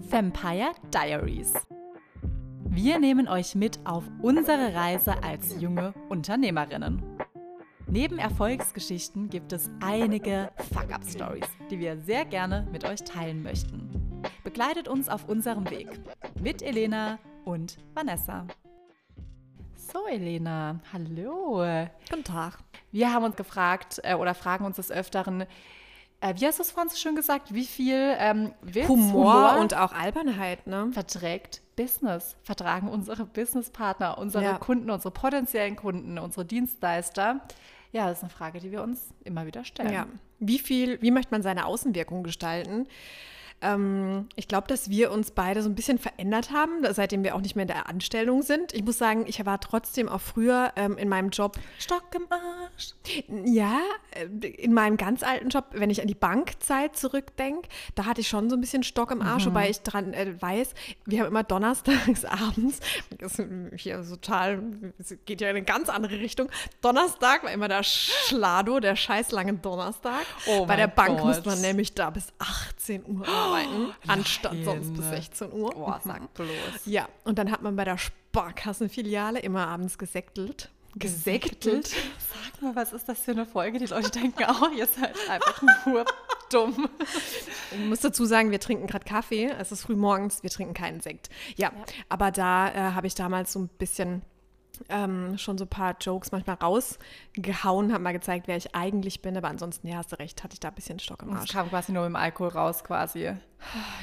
Vampire Diaries. Wir nehmen euch mit auf unsere Reise als junge Unternehmerinnen. Neben Erfolgsgeschichten gibt es einige Fuck-Up-Stories, die wir sehr gerne mit euch teilen möchten. Begleitet uns auf unserem Weg mit Elena und Vanessa. So, Elena, hallo. Guten Tag. Wir haben uns gefragt äh, oder fragen uns des Öfteren, äh, wie hast du es vorhin so schön gesagt, wie viel ähm, Witz, Humor, und auch Albernheit, ne? verträgt Business, vertragen unsere Businesspartner, unsere Ja. Kunden, unsere potenziellen Kunden, unsere Dienstleister? Ja, das ist eine Frage, die wir uns immer wieder stellen. Ja. Wie viel, wie möchte man seine Außenwirkung gestalten? Ähm, ich glaube, dass wir uns beide so ein bisschen verändert haben, seitdem wir auch nicht mehr in der Anstellung sind. Ich muss sagen, ich war trotzdem auch früher ähm, in meinem Job Stock im Arsch. Ja, äh, in meinem ganz alten Job, wenn ich an die Bankzeit zurückdenke, da hatte ich schon so ein bisschen Stock im Arsch, wobei ich dran äh, weiß, wir haben immer donnerstags abends, das ist hier total, es geht ja in eine ganz andere Richtung. Donnerstag war immer der Schlado, der scheiß lange Donnerstag. Oh Bei der Bank Gott. musste man nämlich da bis 18 Uhr arbeiten, anstatt sonst bis nein. 16 Uhr. Boah, sag bloß. Ja, und dann hat man bei der Sparkassenfiliale immer abends gesektelt. Gesektelt? Sag mal, was ist das für eine Folge? Die Leute denken auch, ihr seid einfach nur dumm. Ich muss dazu sagen, wir trinken gerade Kaffee. Es ist früh morgens, wir trinken keinen Sekt. Ja, aber da äh, habe ich damals so ein bisschen ähm, schon so ein paar Jokes manchmal rausgehauen, habe mal gezeigt, wer ich eigentlich bin. Aber ansonsten, ja, hast du recht, hatte ich da ein bisschen Stock im Das Arsch. kam quasi nur im Alkohol raus, quasi.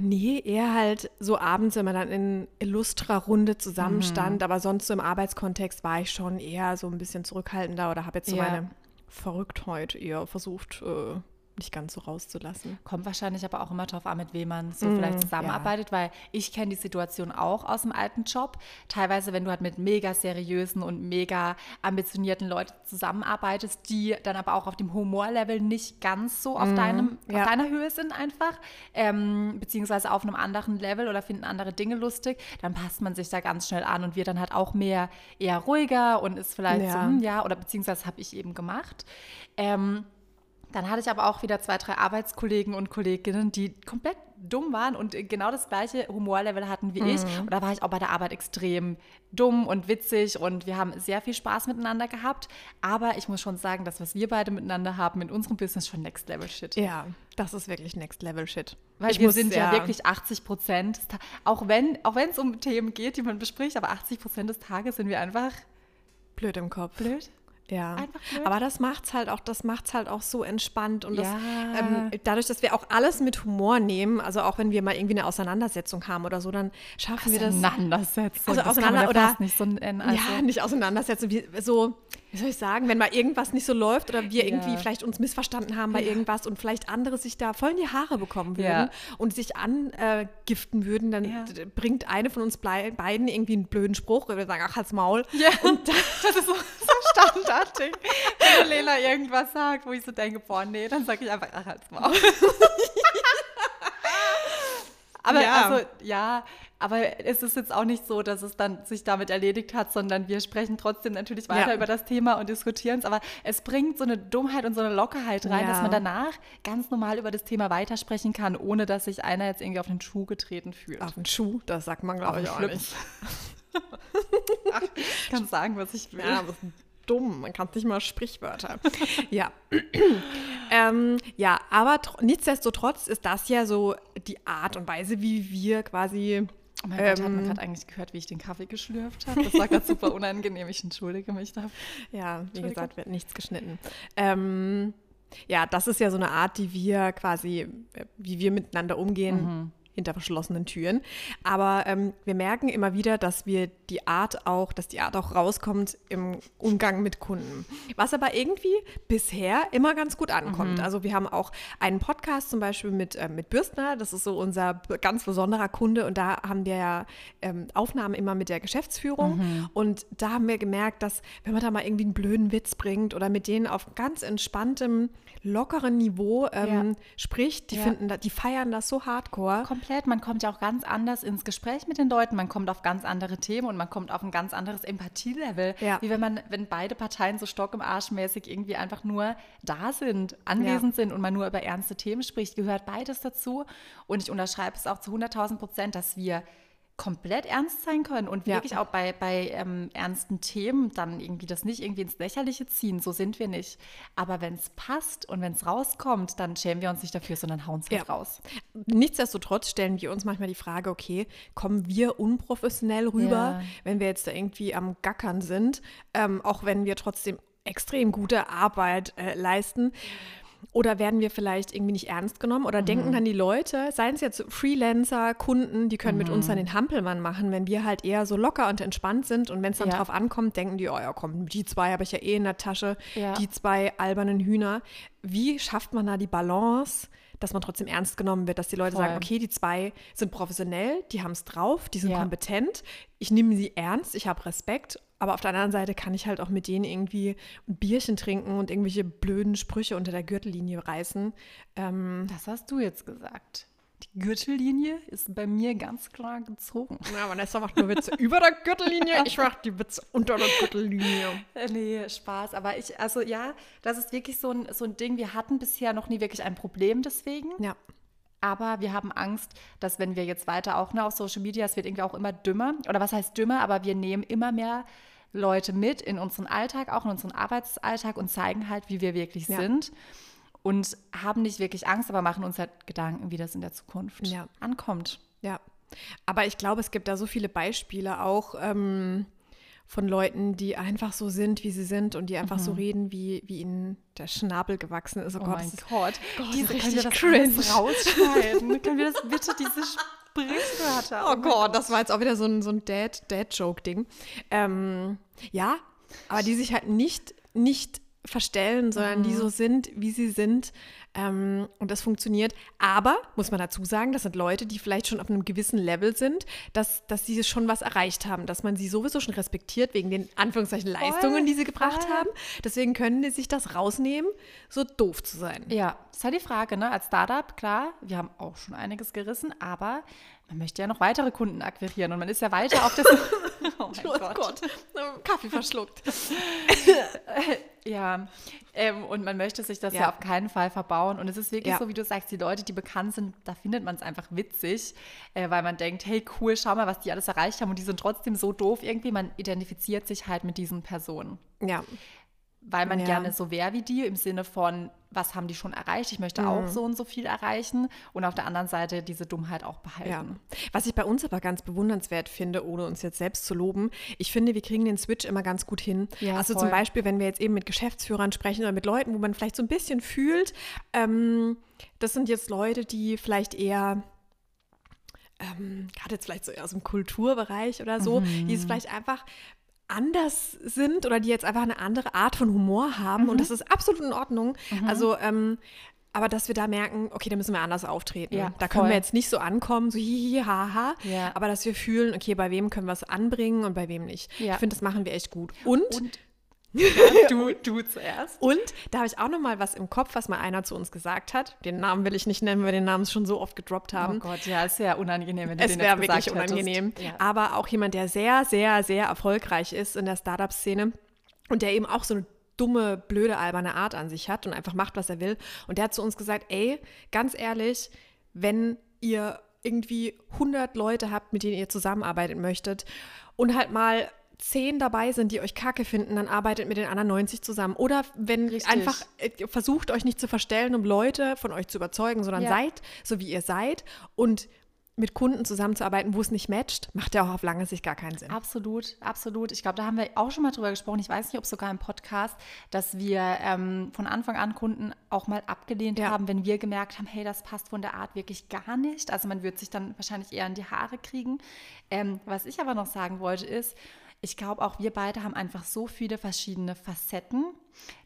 Nee, eher halt so abends, wenn man dann in Illustra-Runde zusammenstand. Aber sonst so im Arbeitskontext war ich schon eher so ein bisschen zurückhaltender oder habe jetzt so Ja. meine Verrücktheit eher versucht, äh, nicht ganz so rauszulassen. Kommt wahrscheinlich aber auch immer drauf an, mit wem man so Mm, vielleicht zusammenarbeitet, weil ich kenne die Situation auch aus dem alten Job. Teilweise, wenn du halt mit mega seriösen und mega ambitionierten Leuten zusammenarbeitest, die dann aber auch auf dem Humorlevel nicht ganz so auf, deinem, Mm, ja. auf deiner Höhe sind einfach, ähm, beziehungsweise auf einem anderen Level oder finden andere Dinge lustig, dann passt man sich da ganz schnell an und wird dann halt auch mehr eher ruhiger und ist vielleicht so, Ja. hm, ja, oder beziehungsweise habe ich eben gemacht. Ähm, dann hatte ich aber auch wieder zwei, drei Arbeitskollegen und Kolleginnen, die komplett dumm waren und genau das gleiche Humorlevel hatten wie ich. Und da war ich auch bei der Arbeit extrem dumm und witzig und wir haben sehr viel Spaß miteinander gehabt. Aber ich muss schon sagen, das, was wir beide miteinander haben in unserem Business, schon Next Level Shit. Ja, das ist wirklich Next Level Shit. Weil Ich wir muss- sind ja, ja. wirklich 80 Prozent, auch wenn auch wenn es um Themen geht, die man bespricht, aber 80 Prozent des Tages sind wir einfach Blöd im Kopf. blöd. Ja, aber das macht's halt auch, das macht's halt auch so entspannt und das, Ja. ähm, dadurch, dass wir auch alles mit Humor nehmen, also auch wenn wir mal irgendwie eine Auseinandersetzung haben oder so, dann schaffen wir das. Auseinandersetzung. Also das auseinander- oder- nicht so nennen. Also. Ja, nicht auseinandersetzen, wie, so, wie soll ich sagen, wenn mal irgendwas nicht so läuft oder wir irgendwie Ja. vielleicht uns missverstanden haben bei irgendwas und vielleicht andere sich da voll in die Haare bekommen würden Ja. und sich angiften würden, dann Ja. bringt eine von uns beiden irgendwie einen blöden Spruch und wir sagen, ach, halt's Maul. Ja, und das ist so, so Standardding. Wenn Lena irgendwas sagt, wo ich so denke, boah, nee, dann sage ich einfach, ach, halt's Maul. aber Ja. also, ja, aber es ist jetzt auch nicht so, dass es dann sich damit erledigt hat, sondern wir sprechen trotzdem natürlich weiter Ja. über das Thema und diskutieren es. Aber es bringt so eine Dummheit und so eine Lockerheit rein, Ja. dass man danach ganz normal über das Thema weitersprechen kann, ohne dass sich einer jetzt irgendwie auf den Schuh getreten fühlt. Auf den Schuh, das sagt man, glaube Auf ich, auch nicht. Ach, ich kann sagen, was ich will. Ja, dumm. Man kann nicht mal Sprichwörter. ja. ähm, ja, aber tr- nichtsdestotrotz ist das ja so die Art und Weise, wie wir quasi. Oh mein Gott, hat man Ähm, gerade eigentlich gehört, wie ich den Kaffee geschlürft habe? Das war gerade super unangenehm. Ich entschuldige mich dafür. Ja, wie gesagt, wird nichts geschnitten. Ähm, ja, das ist ja so eine Art, die wir quasi, äh, wie wir miteinander umgehen. Hinter verschlossenen Türen. Aber ähm, wir merken immer wieder, dass wir die Art auch, dass die Art auch rauskommt im Umgang mit Kunden. Was aber irgendwie bisher immer ganz gut ankommt. Also wir haben auch einen Podcast zum Beispiel mit, äh, mit Bürstner, das ist so unser ganz besonderer Kunde und da haben wir ja ähm, Aufnahmen immer mit der Geschäftsführung und da haben wir gemerkt, dass wenn man da mal irgendwie einen blöden Witz bringt oder mit denen auf ganz entspanntem, lockeren Niveau ähm, spricht, die Ja. finden, da, die feiern das so hardcore. Komplett. Komplett, man kommt ja auch ganz anders ins Gespräch mit den Leuten, man kommt auf ganz andere Themen und man kommt auf ein ganz anderes Empathielevel, Ja. wie wenn man, wenn beide Parteien so stock im Arsch mäßig irgendwie einfach nur da sind, anwesend sind und man nur über ernste Themen spricht, gehört beides dazu. Und ich unterschreibe es auch zu 100.000 Prozent, dass wir komplett ernst sein können und Ja. wirklich auch bei, bei ähm, ernsten Themen dann irgendwie das nicht irgendwie ins Lächerliche ziehen. So sind wir nicht. Aber wenn es passt und wenn es rauskommt, dann schämen wir uns nicht dafür, sondern hauen es halt Ja. raus. Nichtsdestotrotz stellen wir uns manchmal die Frage, okay, kommen wir unprofessionell rüber, Ja. wenn wir jetzt da irgendwie am Gackern sind, ähm, auch wenn wir trotzdem extrem gute Arbeit äh, leisten? Oder werden wir vielleicht irgendwie nicht ernst genommen? Oder denken dann die Leute, seien es jetzt Freelancer, Kunden, die können mit uns dann den Hampelmann machen, wenn wir halt eher so locker und entspannt sind und wenn es dann Ja. drauf ankommt, denken die, oh ja, komm, die zwei habe ich ja eh in der Tasche, Ja. die zwei albernen Hühner. Wie schafft man da die Balance, dass man trotzdem ernst genommen wird, dass die Leute Voll. sagen, okay, die zwei sind professionell, die haben es drauf, die sind Ja. kompetent, ich nehme sie ernst, ich habe Respekt, aber auf der anderen Seite kann ich halt auch mit denen irgendwie ein Bierchen trinken und irgendwelche blöden Sprüche unter der Gürtellinie reißen. Ähm, Das hast du jetzt gesagt. Die Gürtellinie ist bei mir ganz klar gezogen. ja, Vanessa macht nur Witze über der Gürtellinie, ich mache die Witze unter der Gürtellinie. Äh, Nee, Spaß. Aber ich, also ja, das ist wirklich so ein, so ein Ding. Wir hatten bisher noch nie wirklich ein Problem deswegen. Ja, Aber wir haben Angst, dass wenn wir jetzt weiter auch ne, auf Social Media, es wird irgendwie auch immer dümmer. Oder was heißt dümmer? Aber wir nehmen immer mehr Leute mit in unseren Alltag, auch in unseren Arbeitsalltag und zeigen halt, wie wir wirklich Ja. sind. Und haben nicht wirklich Angst, aber machen uns halt Gedanken, wie das in der Zukunft Ja. ankommt. ja. Aber ich glaube, es gibt da so viele Beispiele auch ähm, von Leuten, die einfach so sind, wie sie sind und die einfach so reden, wie, wie ihnen der Schnabel gewachsen ist. Oh, Oh Gott, mein das ist Gott. Diese, können wir richtig das rausschneiden? können wir das bitte, diese Sprichwörter? Oh Gott, das war jetzt auch wieder so ein, so ein Dad- Dad-Joke-Ding. ähm, ja, aber die sich halt nicht, nicht verstellen, sondern die so sind, wie sie sind. Ähm, und das funktioniert. Aber, muss man dazu sagen, das sind Leute, die vielleicht schon auf einem gewissen Level sind, dass, dass sie schon was erreicht haben, dass man sie sowieso schon respektiert wegen den Anführungszeichen Leistungen, die sie gebracht voll. haben. Deswegen können die sich das rausnehmen, so doof zu sein. Ja, ist halt die Frage, ne? Als Startup, klar, wir haben auch schon einiges gerissen, aber man möchte ja noch weitere Kunden akquirieren und man ist ja weiter auf das. oh mein Gott. Kaffee verschluckt. Ja, ähm, und man möchte sich das ja. Ja. auf keinen Fall verbauen. Und es ist wirklich Ja. so, wie du sagst, die Leute, die bekannt sind, da findet man es einfach witzig, äh, weil man denkt, hey, cool, schau mal, was die alles erreicht haben und die sind trotzdem so doof irgendwie. Man identifiziert sich halt mit diesen Personen. Ja, weil man Ja. gerne so wäre wie die im Sinne von, was haben die schon erreicht? Ich möchte auch so und so viel erreichen und auf der anderen Seite diese Dummheit auch behalten. Ja. Was ich bei uns aber ganz bewundernswert finde, ohne uns jetzt selbst zu loben, ich finde, wir kriegen den Switch immer ganz gut hin. Ja, also voll. zum Beispiel, wenn wir jetzt eben mit Geschäftsführern sprechen oder mit Leuten, wo man vielleicht so ein bisschen fühlt, ähm, das sind jetzt Leute, die vielleicht eher ähm, gerade jetzt vielleicht so eher aus dem Kulturbereich oder so, die es vielleicht einfach anders sind oder die jetzt einfach eine andere Art von Humor haben und das ist absolut in Ordnung. Also ähm, aber dass wir da merken, okay, da müssen wir anders auftreten. Ja, da können voll. wir jetzt nicht so ankommen, so hihi, haha, Ja. aber dass wir fühlen, okay, bei wem können wir es anbringen und bei wem nicht. Ja. Ich finde, das machen wir echt gut. Und, und, Und du, du zuerst. da habe ich auch noch mal was im Kopf, was mal einer zu uns gesagt hat. Den Namen will ich nicht nennen, weil wir den Namen schon so oft gedroppt haben. Oh Gott, ja, ist ja unangenehm, wenn du Es den wäre jetzt wirklich gesagt unangenehm. Ja. Aber auch jemand, der sehr, sehr, sehr erfolgreich ist in der Startup-Szene und der eben auch so eine dumme, blöde, alberne Art an sich hat und einfach macht, was er will. Und der hat zu uns gesagt, ey, ganz ehrlich, wenn ihr irgendwie 100 Leute habt, mit denen ihr zusammenarbeiten möchtet und halt mal zehn dabei sind, die euch kacke finden, dann arbeitet mit den anderen 90 zusammen. Oder wenn Richtig. einfach äh, versucht euch nicht zu verstellen, um Leute von euch zu überzeugen, sondern Ja. seid so, wie ihr seid und mit Kunden zusammenzuarbeiten, wo es nicht matcht, macht ja auch auf lange Sicht gar keinen Sinn. Absolut, absolut. Ich glaube, da haben wir auch schon mal drüber gesprochen. Ich weiß nicht, ob sogar im Podcast, dass wir ähm, von Anfang an Kunden auch mal abgelehnt Ja. haben, wenn wir gemerkt haben, hey, das passt von der Art wirklich gar nicht. Also man wird sich dann wahrscheinlich eher in die Haare kriegen. Ähm, was ich aber noch sagen wollte ist, ich glaube, auch wir beide haben einfach so viele verschiedene Facetten,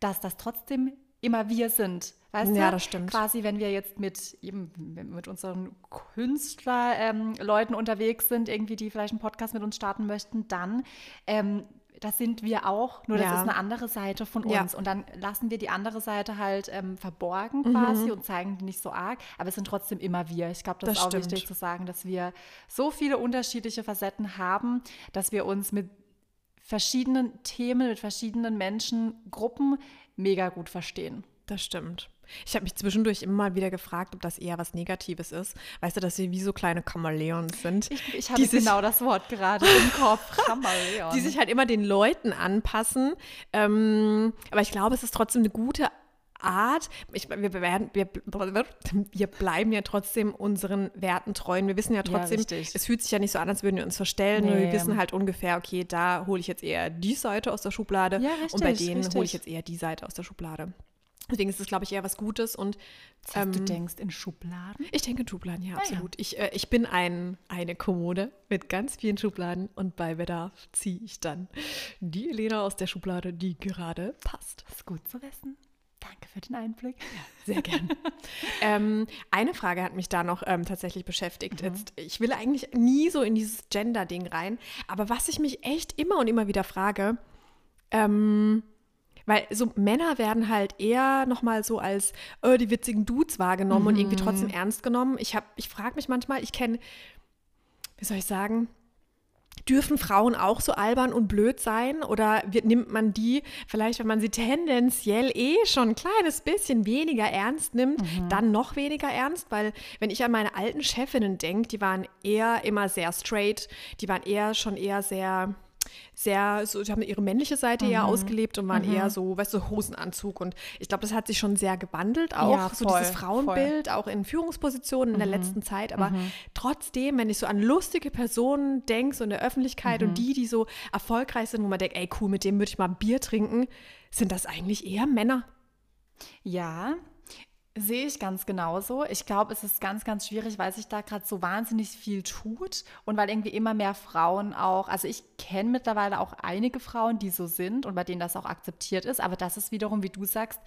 dass das trotzdem immer wir sind. Weißt Ja, du? das stimmt. Quasi, wenn wir jetzt mit eben mit unseren Künstlerleuten ähm, unterwegs sind, irgendwie, die vielleicht einen Podcast mit uns starten möchten, dann ähm, das sind wir auch, nur das Ja. ist eine andere Seite von uns. Ja. Und dann lassen wir die andere Seite halt ähm, verborgen Mhm. quasi und zeigen die nicht so arg, aber es sind trotzdem immer wir. Ich glaube, das, Das ist auch stimmt. wichtig zu sagen, dass wir so viele unterschiedliche Facetten haben, dass wir uns mit verschiedenen Themen, mit verschiedenen Menschen, Gruppen mega gut verstehen. Das stimmt. Ich habe mich zwischendurch immer mal wieder gefragt, ob das eher was Negatives ist. Weißt du, dass wir wie so kleine Chamäleons sind. Ich, ich habe Die sich- genau das Wort gerade im Kopf. Chameleon. die sich halt immer den Leuten anpassen. Ähm, aber ich glaube, es ist trotzdem eine gute Art. Ich, wir, werden, wir, wir bleiben ja trotzdem unseren Werten treuen. Wir wissen ja trotzdem, richtig. es fühlt sich ja nicht so an, als würden wir uns verstellen. Nee. Nur wir wissen halt ungefähr, okay, da hole ich jetzt eher die Seite aus der Schublade Ja, und bei richtig, denen hole richtig. ich jetzt eher die Seite aus der Schublade. Deswegen ist es, glaube ich, eher was Gutes und Das heißt, du ähm, denkst in Schubladen? ich denke in Schubladen, ja, ja. absolut. Ich, äh, ich bin ein, eine Kommode mit ganz vielen Schubladen und bei Bedarf ziehe ich dann die Elena aus der Schublade, die gerade passt. Das ist gut zu wissen. Danke für den Einblick. Sehr gern. ähm, eine Frage hat mich da noch ähm, tatsächlich Mhm. beschäftigt. Jetzt, ich will eigentlich nie so in dieses Gender-Ding rein, aber was ich mich echt immer und immer wieder frage, ähm, weil so Männer werden halt eher nochmal so als äh, die witzigen Dudes wahrgenommen und irgendwie trotzdem ernst genommen. Ich, hab- ich frage mich manchmal, ich kenne, wie soll ich sagen, dürfen Frauen auch so albern und blöd sein? Oder wird, nimmt man die, vielleicht wenn man sie tendenziell eh schon ein kleines bisschen weniger ernst nimmt, dann noch weniger ernst? Weil wenn ich an meine alten Chefinnen denke, die waren eher immer sehr straight, die waren eher schon eher sehr sehr, so, die haben ihre männliche Seite eher ausgelebt und waren eher so, weißt du, Hosenanzug. Und ich glaube, das hat sich schon sehr gewandelt, auch Ja, so voll, dieses Frauenbild, auch in Führungspositionen in der letzten Zeit. Aber trotzdem, wenn ich so an lustige Personen denke, so in der Öffentlichkeit und die, die so erfolgreich sind, wo man denkt, ey, cool, mit dem würde ich mal ein Bier trinken, sind das eigentlich eher Männer. Ja, sehe ich ganz genauso. Ich glaube, es ist ganz, ganz schwierig, weil sich da gerade so wahnsinnig viel tut und weil irgendwie immer mehr Frauen auch, also ich kenne mittlerweile auch einige Frauen, die so sind und bei denen das auch akzeptiert ist, aber das ist wiederum, wie du sagst,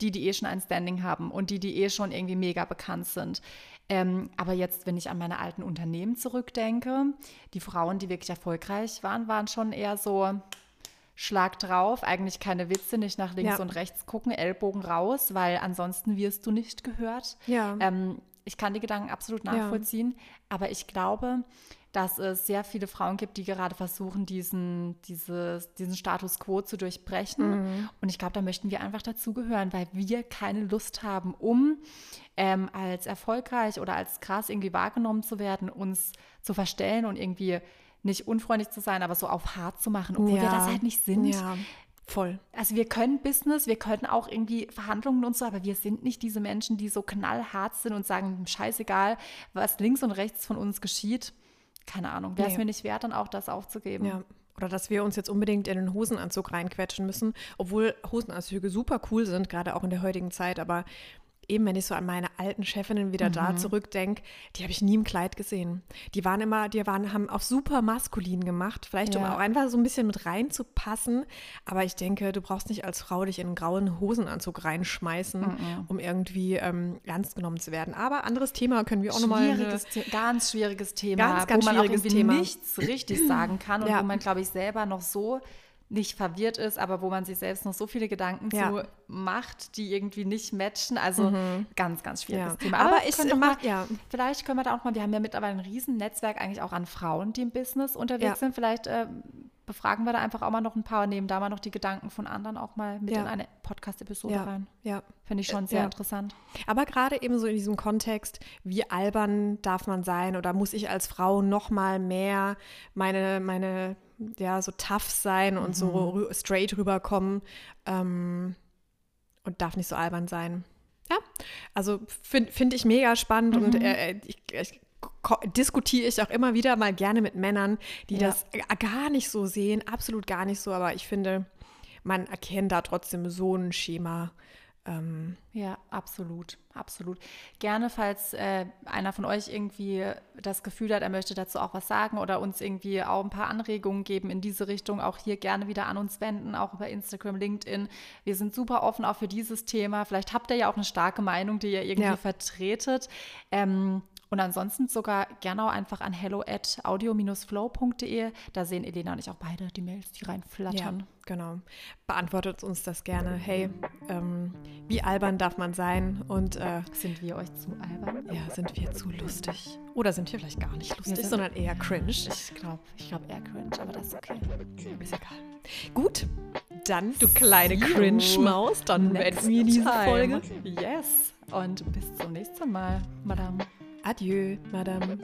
die, die eh schon ein Standing haben und die, die eh schon irgendwie mega bekannt sind. Ähm, aber jetzt, wenn ich an meine alten Unternehmen zurückdenke, die Frauen, die wirklich erfolgreich waren, waren schon eher so, Schlag drauf, eigentlich keine Witze, nicht nach links Ja. und rechts gucken, Ellbogen raus, weil ansonsten wirst du nicht gehört. Ja. Ähm, ich kann die Gedanken absolut nachvollziehen, aber ich glaube, dass es sehr viele Frauen gibt, die gerade versuchen, diesen, dieses, diesen Status quo zu durchbrechen. Mhm. Und ich glaube, da möchten wir einfach dazugehören, weil wir keine Lust haben, um ähm, als erfolgreich oder als krass irgendwie wahrgenommen zu werden, uns zu verstellen und irgendwie nicht unfreundlich zu sein, aber so auf hart zu machen, obwohl wir das halt nicht sind. Ja, voll. Also wir können Business, wir können auch irgendwie Verhandlungen und so, aber wir sind nicht diese Menschen, die so knallhart sind und sagen, scheißegal, was links und rechts von uns geschieht. Keine Ahnung, wäre es Nee. mir nicht wert, dann auch das aufzugeben. Ja. Oder dass wir uns jetzt unbedingt in den Hosenanzug reinquetschen müssen, obwohl Hosenanzüge super cool sind, gerade auch in der heutigen Zeit. Aber eben, wenn ich so an meine alten Chefinnen wieder da zurückdenke, die habe ich nie im Kleid gesehen. Die waren immer, die waren, haben auf super maskulin gemacht, vielleicht um Ja. auch einfach so ein bisschen mit reinzupassen. Aber ich denke, du brauchst nicht als Frau dich in einen grauen Hosenanzug reinschmeißen, um irgendwie ähm, ernst genommen zu werden. Aber anderes Thema können wir auch nochmal. Schwieriges, ganz schwieriges Thema, Ganz, ganz wo man schwieriges auch irgendwie Thema. nichts richtig sagen kann und Ja. wo man, glaube ich, selber noch so nicht verwirrt ist, aber wo man sich selbst noch so viele Gedanken Ja. zu macht, die irgendwie nicht matchen. Also ganz, ganz schwieriges Ja. Thema. Aber wir ich doch mal, ja. vielleicht können wir da auch mal, wir haben ja mittlerweile ein riesen Netzwerk eigentlich auch an Frauen, die im Business unterwegs sind. Vielleicht äh, befragen wir da einfach auch mal noch ein paar, nehmen da mal noch die Gedanken von anderen auch mal mit Ja. in eine Podcast-Episode ja, rein. ja. Finde ich schon sehr Ja. interessant. Aber gerade eben so in diesem Kontext, wie albern darf man sein oder muss ich als Frau noch mal mehr meine, meine ja, so tough sein und so rü- straight rüberkommen ähm, und darf nicht so albern sein. Ja, also finde find ich mega spannend und äh, ich, ich ko- diskutiere ich auch immer wieder mal gerne mit Männern, die Ja. das gar nicht so sehen, absolut gar nicht so, aber ich finde, man erkennt da trotzdem so ein Schema. Ähm, Ja, absolut, absolut. Gerne, falls äh, einer von euch irgendwie das Gefühl hat, er möchte dazu auch was sagen oder uns irgendwie auch ein paar Anregungen geben in diese Richtung, auch hier gerne wieder an uns wenden, auch über Instagram, LinkedIn. Wir sind super offen auch für dieses Thema. Vielleicht habt ihr ja auch eine starke Meinung, die ihr irgendwie Ja. vertretet. Ähm, Und ansonsten sogar gerne auch einfach an hello at audio-flow.de. Da sehen Elena und ich auch beide die Mails, die reinflattern. Ja, genau. Beantwortet uns das gerne. Hey, ähm, wie albern darf man sein? Und äh, sind wir euch zu albern? Ja, sind wir zu lustig? Oder sind wir vielleicht gar nicht lustig, sondern eher cringe? Ich glaube ich glaub eher cringe, aber das ist okay. Ist egal. Gut, dann, du kleine Cringe-Maus, dann beenden wir diese. Folge. Yes. Und bis zum nächsten Mal, Madame. Adieu, Madame.